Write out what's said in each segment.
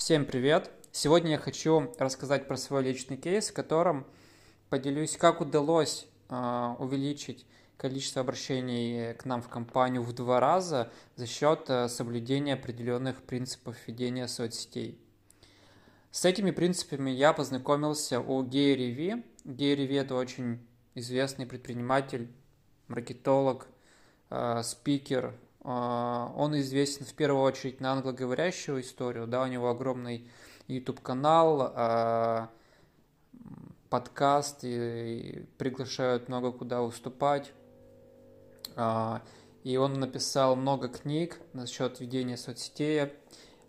Всем привет! Сегодня я хочу рассказать про свой личный кейс, в котором поделюсь, как удалось э, увеличить количество обращений к нам в компанию в два раза за счет э, соблюдения определенных принципов ведения соцсетей. С этими принципами я познакомился у Гейри Ви. Гейри Ви – это очень известный предприниматель, маркетолог, э, спикер, а, он известен в первую очередь на англоговорящую историю, да, у него огромный YouTube-канал, а, подкаст, и приглашают много куда выступать. А, и он написал много книг насчет ведения соцсетей.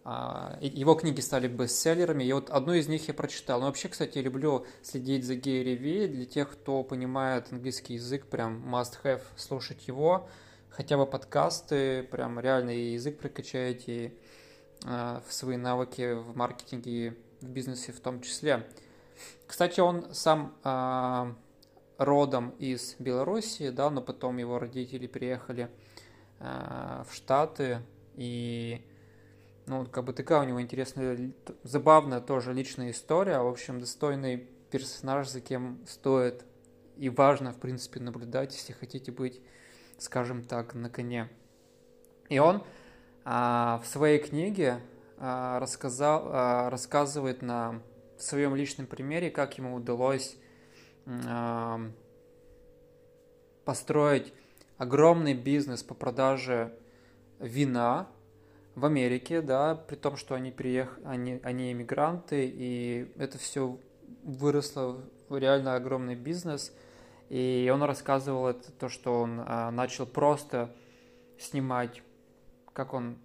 Его книги стали бестселлерами, и вот одну из них я прочитал. Но вообще, кстати, я люблю следить за Гейри Ви. Для тех, кто понимает английский язык, прям must have слушать его хотя бы подкасты, прям реальный язык прокачаете э, в свои навыки в маркетинге, в бизнесе в том числе. Кстати, он сам э, родом из Белоруссии, да, но потом его родители переехали э, в Штаты, и ну, как бы такая у него интересная, забавная тоже личная история, в общем, достойный персонаж, за кем стоит и важно, в принципе, наблюдать, если хотите быть скажем так, на коне. И он а, в своей книге а, рассказал, а, рассказывает на своем личном примере, как ему удалось а, построить огромный бизнес по продаже вина в Америке, да, при том, что они приехали, они, они иммигранты, и это все выросло в реально огромный бизнес – и он рассказывал это, то, что он а, начал просто снимать, как он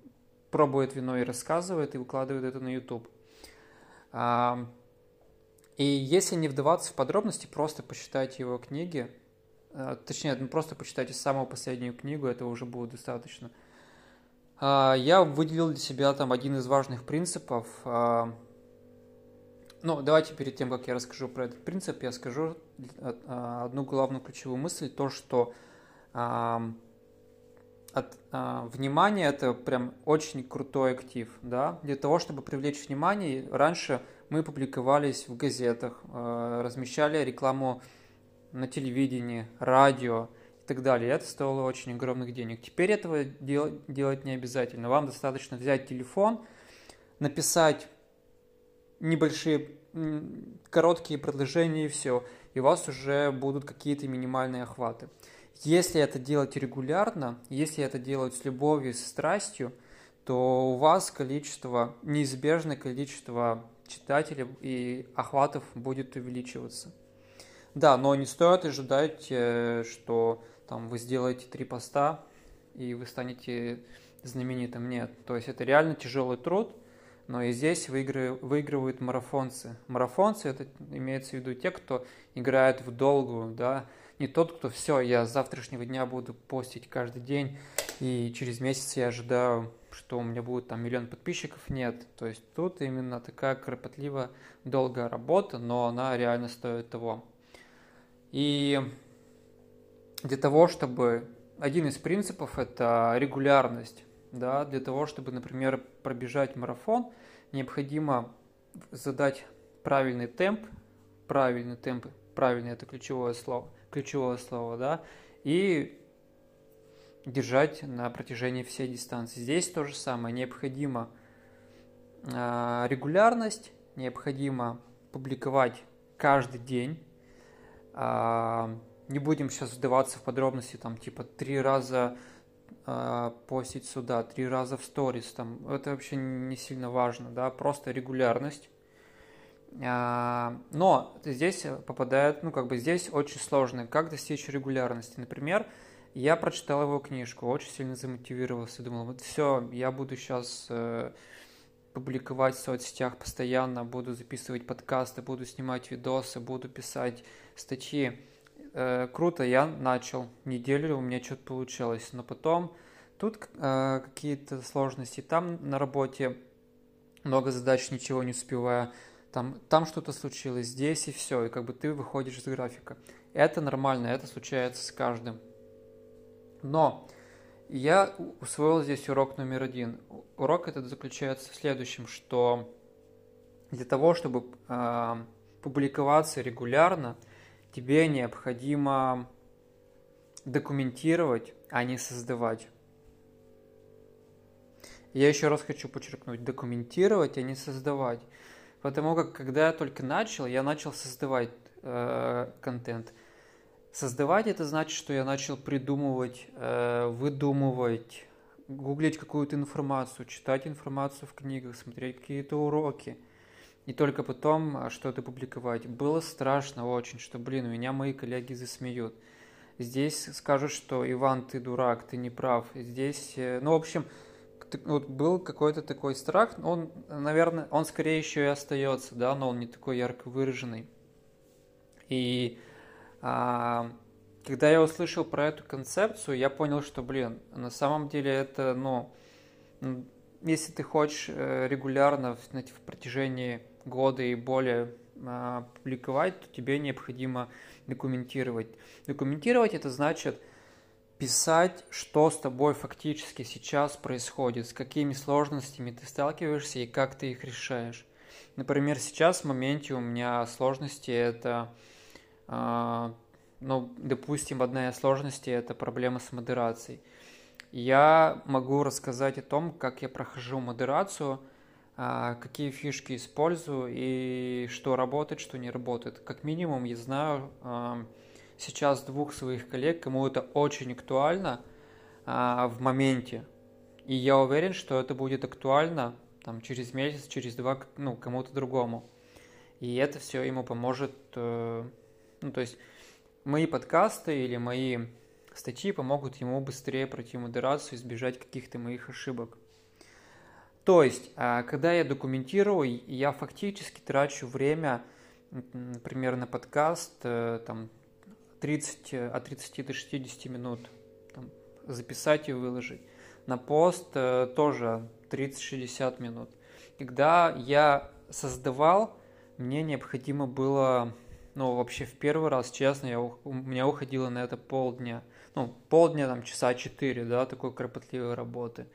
пробует вино и рассказывает, и выкладывает это на YouTube. А, и если не вдаваться в подробности, просто почитайте его книги, а, точнее, ну, просто почитайте самую последнюю книгу, это уже будет достаточно. А, я выделил для себя там один из важных принципов а, – ну, давайте перед тем, как я расскажу про этот принцип, я скажу одну главную ключевую мысль, то, что а, от, а, внимание это прям очень крутой актив, да. Для того, чтобы привлечь внимание, раньше мы публиковались в газетах, а, размещали рекламу на телевидении, радио и так далее. Это стоило очень огромных денег. Теперь этого дел, делать не обязательно. Вам достаточно взять телефон, написать небольшие короткие предложения и все, и у вас уже будут какие-то минимальные охваты. Если это делать регулярно, если это делать с любовью, с страстью, то у вас количество, неизбежное количество читателей и охватов будет увеличиваться. Да, но не стоит ожидать, э, что там вы сделаете три поста и вы станете знаменитым. Нет, то есть это реально тяжелый труд – но и здесь выигрывают марафонцы. Марафонцы это имеется в виду те, кто играет в долгую, да, не тот, кто все, я с завтрашнего дня буду постить каждый день, и через месяц я ожидаю, что у меня будет там миллион подписчиков. Нет, то есть тут именно такая кропотливая, долгая работа, но она реально стоит того. И для того, чтобы один из принципов это регулярность да, для того, чтобы, например, пробежать марафон, необходимо задать правильный темп, правильный темп, правильное это ключевое слово, ключевое слово, да, и держать на протяжении всей дистанции. Здесь то же самое, необходимо э, регулярность, необходимо публиковать каждый день. Э, не будем сейчас вдаваться в подробности, там типа три раза э, постить сюда три раза в сторис, там, это вообще не сильно важно, да, просто регулярность. А, но здесь попадает, ну, как бы здесь очень сложно, как достичь регулярности. Например, я прочитал его книжку, очень сильно замотивировался, думал, вот все, я буду сейчас э, публиковать в соцсетях постоянно, буду записывать подкасты, буду снимать видосы, буду писать статьи э, круто, я начал, неделю у меня что-то получилось, но потом тут э, какие-то сложности, там на работе много задач, ничего не успевая, там, там что-то случилось, здесь и все, и как бы ты выходишь из графика. Это нормально, это случается с каждым. Но я усвоил здесь урок номер один. Урок этот заключается в следующем, что для того, чтобы э, публиковаться регулярно, тебе необходимо документировать, а не создавать. Я еще раз хочу подчеркнуть, документировать, а не создавать. Потому как, когда я только начал, я начал создавать э, контент. Создавать это значит, что я начал придумывать, э, выдумывать, гуглить какую-то информацию, читать информацию в книгах, смотреть какие-то уроки. И только потом а, что-то публиковать. Было страшно очень, что, блин, меня мои коллеги засмеют. Здесь скажут, что Иван, ты дурак, ты не прав. Здесь, э, ну, в общем, вот был какой-то такой страх. Он, наверное, он скорее еще и остается, да, но он не такой ярко выраженный. И а, когда я услышал про эту концепцию, я понял, что, блин, на самом деле это, ну, если ты хочешь э, регулярно знаете, в протяжении года и более а, публиковать, то тебе необходимо документировать. Документировать это значит писать, что с тобой фактически сейчас происходит, с какими сложностями ты сталкиваешься и как ты их решаешь. Например, сейчас в моменте у меня сложности это а, ну, допустим, одна из сложностей – это проблема с модерацией. Я могу рассказать о том, как я прохожу модерацию, какие фишки использую и что работает, что не работает. Как минимум, я знаю а, сейчас двух своих коллег, кому это очень актуально в моменте. И я уверен, что это будет актуально там, через месяц, через два, ну, кому-то другому. И это все ему поможет, э, ну, то есть мои подкасты или мои статьи помогут ему быстрее пройти модерацию, избежать каких-то моих ошибок. То есть, а, когда я документирую, я фактически трачу время, например, на подкаст э, там, 30, от 30 до 60 минут там, записать и выложить. На пост э, тоже 30-60 минут. Когда я создавал, мне необходимо было ну, вообще в первый раз, честно, я, у меня уходило на это полдня. Ну, полдня, там, часа 4, да, такой кропотливой работы.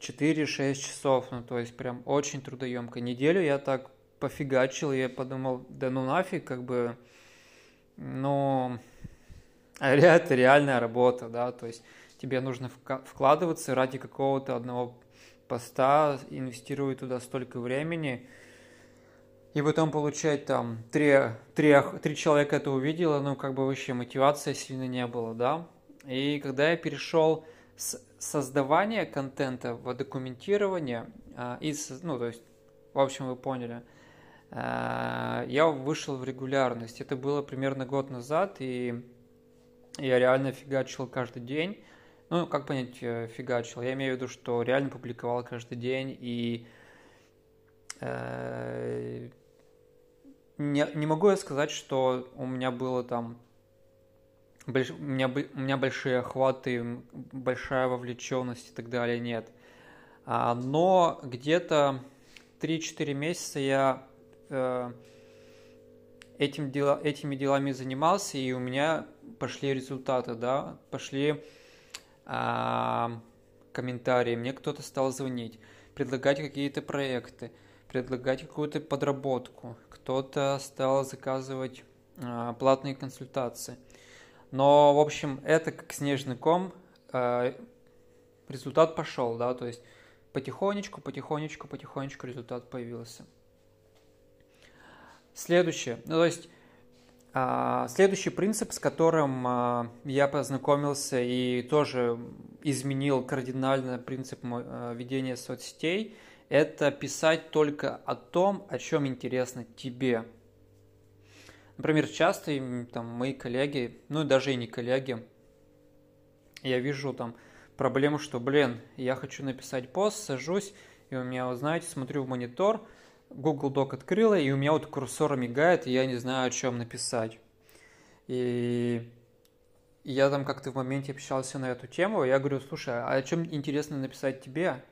4-6 часов, ну, то есть прям очень трудоемко. Неделю я так пофигачил, я подумал, да ну нафиг, как бы, ну, это реальная работа, да, то есть тебе нужно вкладываться ради какого-то одного поста, инвестировать туда столько времени, и потом получать там три, три, три человека это увидело, ну как бы вообще мотивация сильно не было, да. И когда я перешел с создавания контента в документирование, а, из, ну то есть, в общем, вы поняли, а, я вышел в регулярность. Это было примерно год назад, и я реально фигачил каждый день. Ну, как понять э, фигачил? Я имею в виду, что реально публиковал каждый день, и Э, не, не могу я сказать, что у меня было там больш, у, меня, у меня большие охваты, большая вовлеченность и так далее, нет. А, но где-то 3-4 месяца я э, этим дела, этими делами занимался, и у меня пошли результаты, да, пошли э, комментарии, мне кто-то стал звонить, предлагать какие-то проекты предлагать какую-то подработку, кто-то стал заказывать э, платные консультации. Но, в общем, это как снежный ком, э, результат пошел, да, то есть потихонечку, потихонечку, потихонечку результат появился. Следующее, ну, то есть э, следующий принцип, с которым э, я познакомился и тоже изменил кардинально принцип э, ведения соцсетей – это писать только о том, о чем интересно тебе. Например, часто там, мои коллеги, ну даже и не коллеги, я вижу там проблему, что, блин, я хочу написать пост, сажусь, и у меня, вот, знаете, смотрю в монитор, Google Doc открыла, и у меня вот курсор мигает, и я не знаю, о чем написать. И я там как-то в моменте общался на эту тему, и я говорю, слушай, а о чем интересно написать тебе?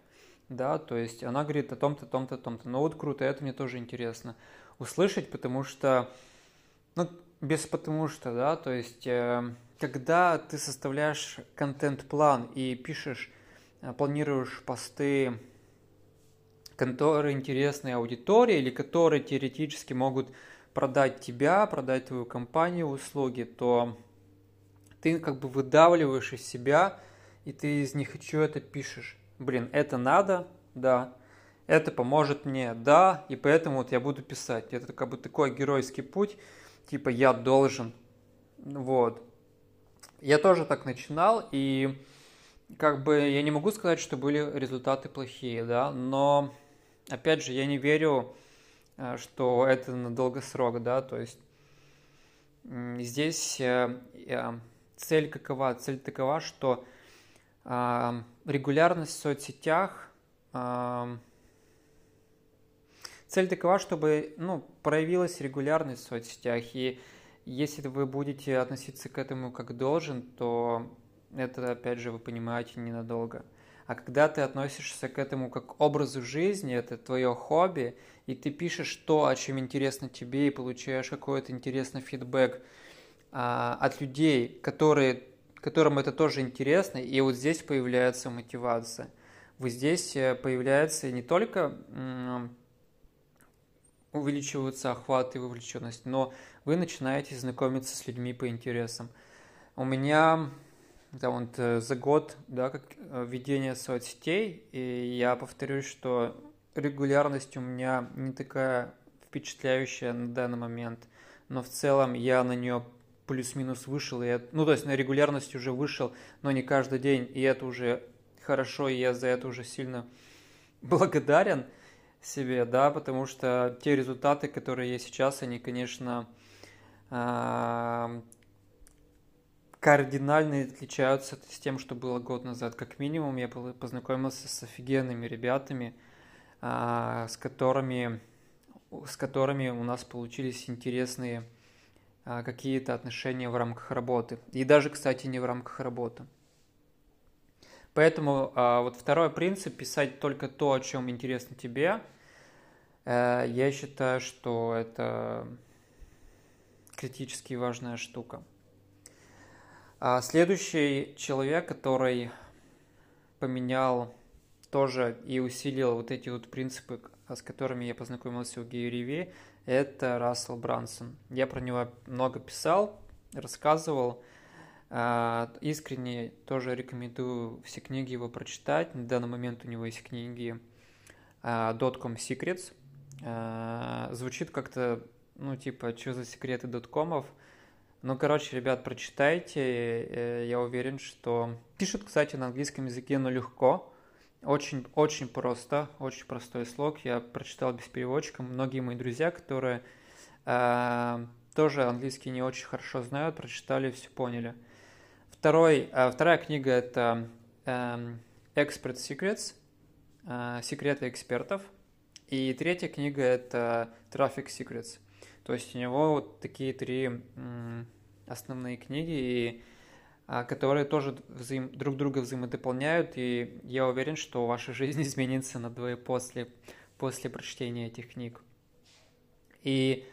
да, то есть она говорит о том-то, том-то, том-то. Ну вот круто, это мне тоже интересно услышать, потому что, ну, без потому что, да, то есть, э, когда ты составляешь контент-план и пишешь, э, планируешь посты которые интересны аудитории или которые теоретически могут продать тебя, продать твою компанию, услуги, то ты как бы выдавливаешь из себя, и ты из них что это пишешь. Блин, это надо, да, это поможет мне, да, и поэтому вот я буду писать. Это как бы такой геройский путь, типа я должен, вот. Я тоже так начинал, и как бы я не могу сказать, что были результаты плохие, да, но опять же я не верю, э, что это на долгосрок, да, то есть здесь э, цель какова? Цель такова, что регулярность в соцсетях цель такова, чтобы ну, проявилась регулярность в соцсетях. И если вы будете относиться к этому как должен, то это, опять же, вы понимаете, ненадолго. А когда ты относишься к этому как образу жизни, это твое хобби, и ты пишешь то, о чем интересно тебе, и получаешь какой-то интересный фидбэк а, от людей, которые, которым это тоже интересно, и вот здесь появляется мотивация. Вот здесь э, появляется не только увеличиваются охват и вовлеченность, но вы начинаете знакомиться с людьми по интересам. У меня да, вот, э, за год да, как э, ведение соцсетей, и я повторюсь, что регулярность у меня не такая впечатляющая на данный момент, но в целом я на нее плюс-минус вышел, и я, ну то есть на регулярность уже вышел, но не каждый день, и это уже хорошо, и я за это уже сильно благодарен себе, да, потому что те результаты, которые есть сейчас, они, конечно, а, кардинально отличаются с тем, что было год назад. Как минимум, я познакомился с офигенными ребятами, а, с которыми, с которыми у нас получились интересные а, какие-то отношения в рамках работы. И даже, кстати, не в рамках работы. Поэтому вот второй принцип – писать только то, о чем интересно тебе – я считаю, что это критически важная штука. А следующий человек, который поменял тоже и усилил вот эти вот принципы, с которыми я познакомился у Гейри это Рассел Брансон. Я про него много писал, рассказывал. А, искренне тоже рекомендую все книги его прочитать. На данный момент у него есть книги а, Dotcom Secrets – Э, звучит как-то, ну, типа, что за секреты доткомов. Ну, короче, ребят, прочитайте. Э, я уверен, что... Пишут, кстати, на английском языке, но легко. Очень, очень просто, очень простой слог. Я прочитал без переводчика. Многие мои друзья, которые э, тоже английский не очень хорошо знают, прочитали, все поняли. Второй, э, вторая книга это э, Expert Secrets, э, секреты экспертов – и третья книга – это Traffic Secrets. То есть у него вот такие три основные книги, и, а, которые тоже взаим, друг друга взаимодополняют, и я уверен, что ваша жизнь изменится на двое после, после прочтения этих книг. И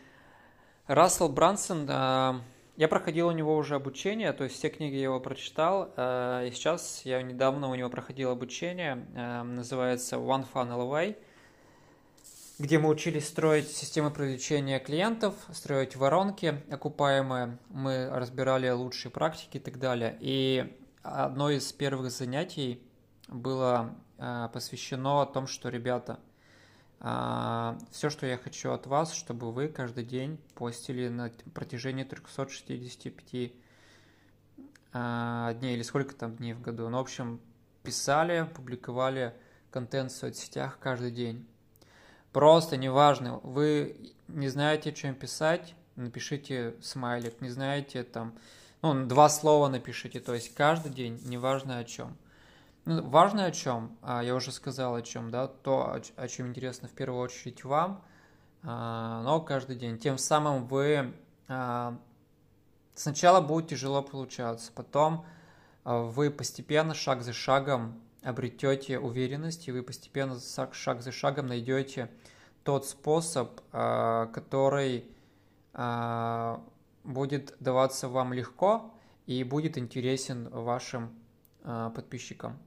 Рассел Брансон, а, я проходил у него уже обучение, то есть все книги я его прочитал, а, и сейчас я недавно у него проходил обучение, называется One Funnel Away – где мы учились строить системы привлечения клиентов, строить воронки окупаемые, мы разбирали лучшие практики и так далее. И одно из первых занятий было э, посвящено о том, что, ребята, э, все, что я хочу от вас, чтобы вы каждый день постили на протяжении 365 э, дней, или сколько там дней в году. Ну, в общем, писали, публиковали контент в соцсетях каждый день. Просто неважно, вы не знаете, чем писать, напишите смайлик, не знаете там, ну, два слова напишите, то есть каждый день, неважно о чем. Ну, важно о чем, а, я уже сказал о чем, да, то, о чем интересно в первую очередь вам, а, но каждый день. Тем самым вы а, сначала будет тяжело получаться, потом вы постепенно, шаг за шагом обретете уверенность, и вы постепенно, шаг за шагом найдете тот способ, а, который а, будет даваться вам легко и будет интересен вашим а, подписчикам.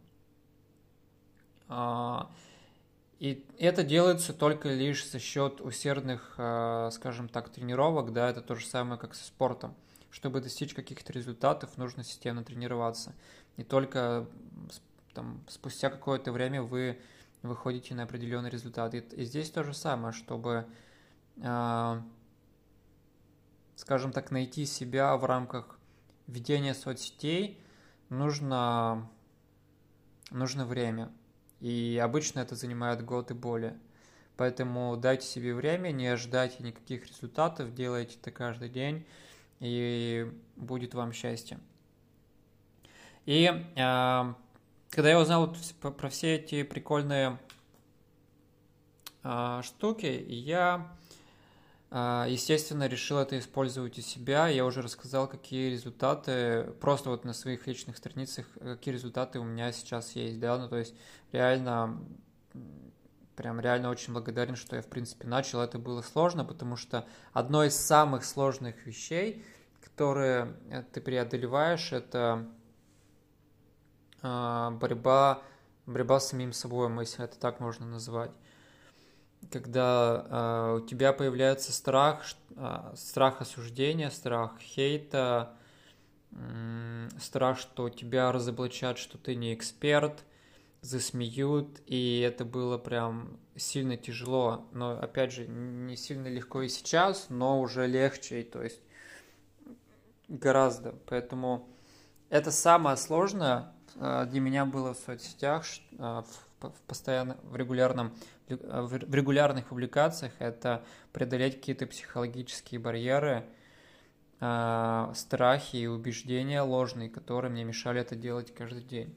И это делается только лишь за счет усердных, скажем так, тренировок, да, это то же самое, как со спортом. Чтобы достичь каких-то результатов, нужно системно тренироваться. Не только там, спустя какое-то время вы выходите на определенный результат. И, и здесь то же самое, чтобы, э, скажем так, найти себя в рамках ведения соцсетей, нужно, нужно время. И обычно это занимает год и более. Поэтому дайте себе время, не ожидайте никаких результатов, делайте это каждый день, и будет вам счастье. И э, когда я узнал про все эти прикольные э, штуки, я, э, естественно, решил это использовать у себя. Я уже рассказал, какие результаты, просто вот на своих личных страницах, какие результаты у меня сейчас есть, да, ну то есть реально прям реально очень благодарен, что я, в принципе, начал. Это было сложно, потому что одно из самых сложных вещей, которые э, ты преодолеваешь, это борьба, борьба с самим собой, если это так можно назвать. Когда э, у тебя появляется страх, э, страх осуждения, страх хейта, страх, что тебя разоблачат, что ты не эксперт – засмеют, и это было прям сильно тяжело. Но, опять же, не сильно легко и сейчас, но уже легче, то есть гораздо. Поэтому это самое сложное для меня было в соцсетях, э, в постоянно в регулярном э, в регулярных публикациях это преодолеть какие-то психологические барьеры, страхи и убеждения ложные, которые мне мешали это делать каждый день.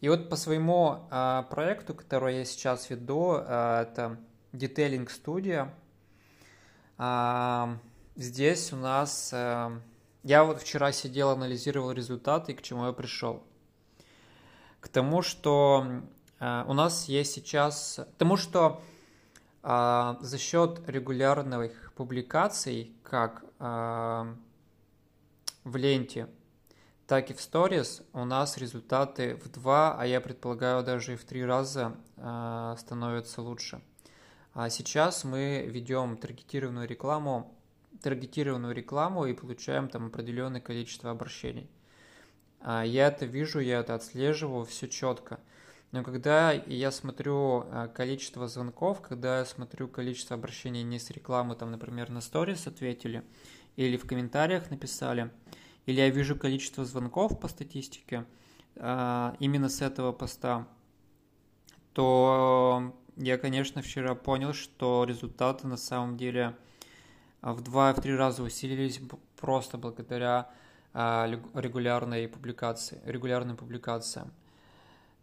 И вот по своему э, проекту, который я сейчас веду, э, это Detailing Studio, э, здесь у нас... Я вот вчера сидел, анализировал результаты, и к чему я пришел. К тому, что э, у нас есть сейчас... К тому, что э, за счет регулярных публикаций, как э, в ленте, так и в сторис у нас результаты в два, а я предполагаю даже и в три раза становятся лучше. А сейчас мы ведем таргетированную рекламу, таргетированную рекламу и получаем там определенное количество обращений. А я это вижу, я это отслеживаю, все четко. Но когда я смотрю а, количество звонков, когда я смотрю количество обращений не с рекламы, там, например, на сторис ответили или в комментариях написали – или я вижу количество звонков по статистике а, именно с этого поста, то я, конечно, вчера понял, что результаты на самом деле в два в три раза усилились просто благодаря а, регулярной публикации, регулярным публикациям.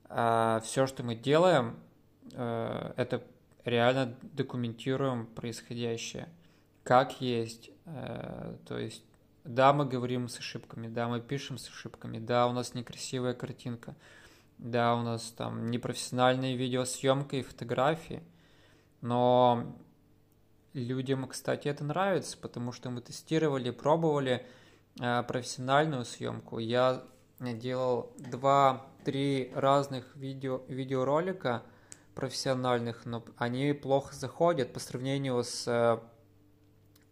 А, Все, что мы делаем, э, это реально документируем происходящее, как есть, э, то есть да, мы говорим с ошибками, да, мы пишем с ошибками, да, у нас некрасивая картинка, да, у нас там непрофессиональная видеосъемка и фотографии, но людям, кстати, это нравится, потому что мы тестировали, пробовали э, профессиональную съемку. Я делал два-три разных видео, видеоролика профессиональных, но они плохо заходят по сравнению с э,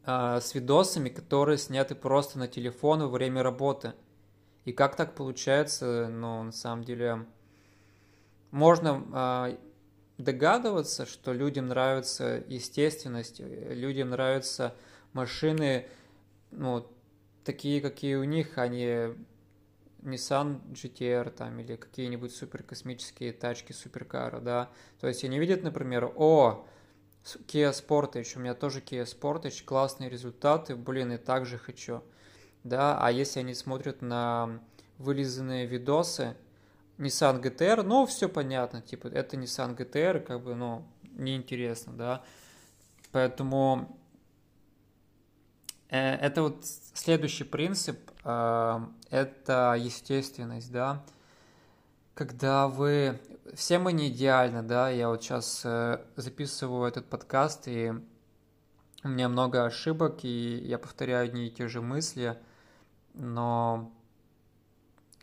а, с видосами, которые сняты просто на телефон во время работы. И как так получается, ну, на самом деле, можно догадываться, что людям нравится естественность, людям нравятся машины, ну, такие, какие у них, а не Nissan GTR там или какие-нибудь суперкосмические тачки, суперкары, да. То есть они видят, например, о, Kia Sportage, у меня тоже Kia Sportage, классные результаты, блин, и так же хочу. Да, а если они смотрят на вылизанные видосы, Nissan GTR, ну, все понятно, типа, это Nissan GTR, как бы, ну, неинтересно, да. Поэтому э, это вот следующий принцип, э, это естественность, да. Когда вы все мы не идеальны, да, я вот сейчас э, записываю этот подкаст, и у меня много ошибок, и я повторяю одни и те же мысли, но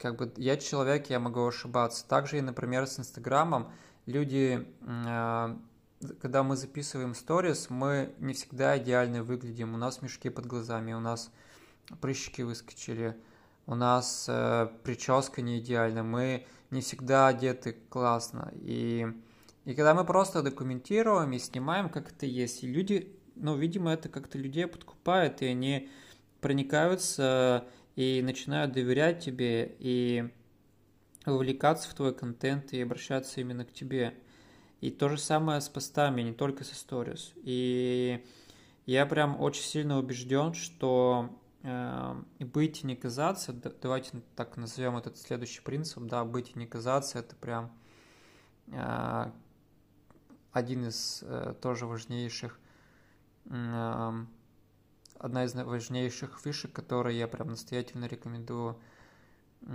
как бы я человек, я могу ошибаться. Также и, например, с Инстаграмом люди, э, когда мы записываем сторис, мы не всегда идеально выглядим. У нас мешки под глазами, у нас прыщики выскочили, у нас э, прическа не идеальна, мы не всегда одеты классно. И, и когда мы просто документируем и снимаем, как это есть, и люди, ну, видимо, это как-то людей подкупает, и они проникаются и начинают доверять тебе и вовлекаться в твой контент и обращаться именно к тебе. И то же самое с постами, не только с сторис. И я прям очень сильно убежден, что э, быть и не казаться, давайте так назовем этот следующий принцип, да, быть и не казаться, это прям э, один из э, тоже важнейших э, одна из важнейших фишек, которые я прям настоятельно рекомендую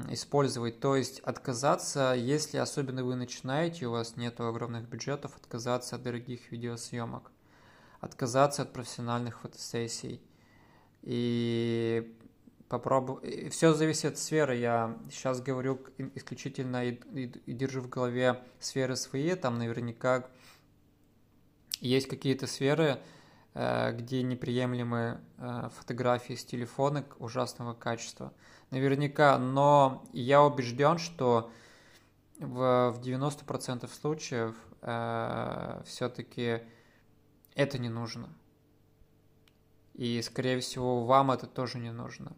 использовать. То есть отказаться, если особенно вы начинаете, у вас нет огромных бюджетов, отказаться от дорогих видеосъемок, отказаться от профессиональных фотосессий. И попробую. Все зависит от сферы. Я сейчас говорю исключительно и, и, и держу в голове сферы свои. Там наверняка есть какие-то сферы, где неприемлемы э, фотографии с телефона ужасного качества. Наверняка, но я убежден, что в, в 90% случаев э, все-таки это не нужно. И, скорее всего, вам это тоже не нужно.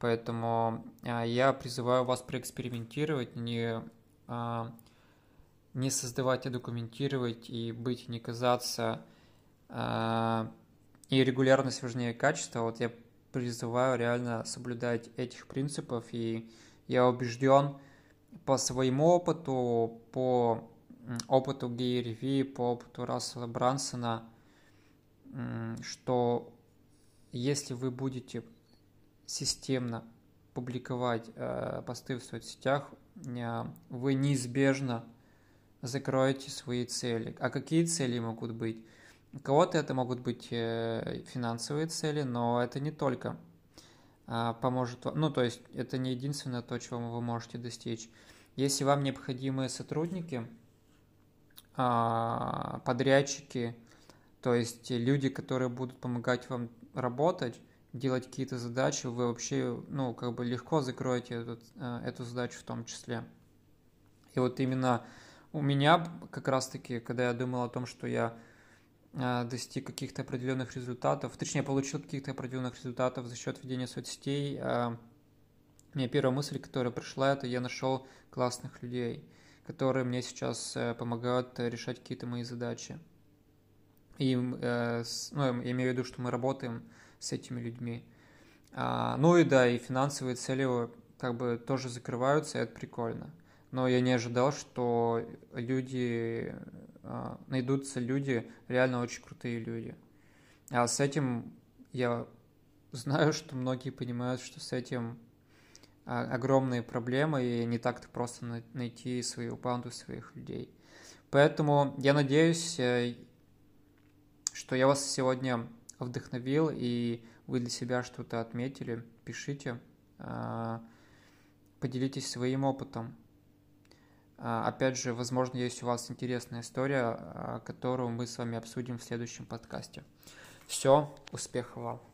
Поэтому э, я призываю вас проэкспериментировать, не, э, не создавать, а документировать и быть, не казаться и регулярность важнее качества. Вот я призываю реально соблюдать этих принципов, и я убежден по своему опыту, по опыту Гейри Ви, по опыту Рассела Брансона, что если вы будете системно публиковать э, посты в соцсетях, э, вы неизбежно закроете свои цели. А какие цели могут быть? У кого-то это могут быть э, финансовые цели, но это не только а, поможет вам. Ну, то есть это не единственное то, чего вы можете достичь. Если вам необходимы сотрудники, а, подрядчики, то есть люди, которые будут помогать вам работать, делать какие-то задачи, вы вообще, ну, как бы легко закроете этот, э, эту задачу в том числе. И вот именно у меня как раз-таки, когда я думал о том, что я достиг каких-то определенных результатов, точнее, получил каких-то определенных результатов за счет ведения соцсетей, у меня первая мысль, которая пришла, это я нашел классных людей, которые мне сейчас э, помогают решать какие-то мои задачи. И, э, ну, я имею в виду, что мы работаем с этими людьми. А, ну и да, и финансовые цели как бы тоже закрываются, и это прикольно. Но я не ожидал, что люди а, найдутся люди, реально очень крутые люди. А с этим я знаю, что многие понимают, что с этим а, огромные проблемы, и не так-то просто найти свою банду своих людей. Поэтому я надеюсь, э, что я вас сегодня вдохновил, и вы для себя что-то отметили. Пишите, а, поделитесь своим опытом. А, опять же, возможно, есть у вас интересная история, а, которую мы с вами обсудим в следующем подкасте. Все, успехов вам!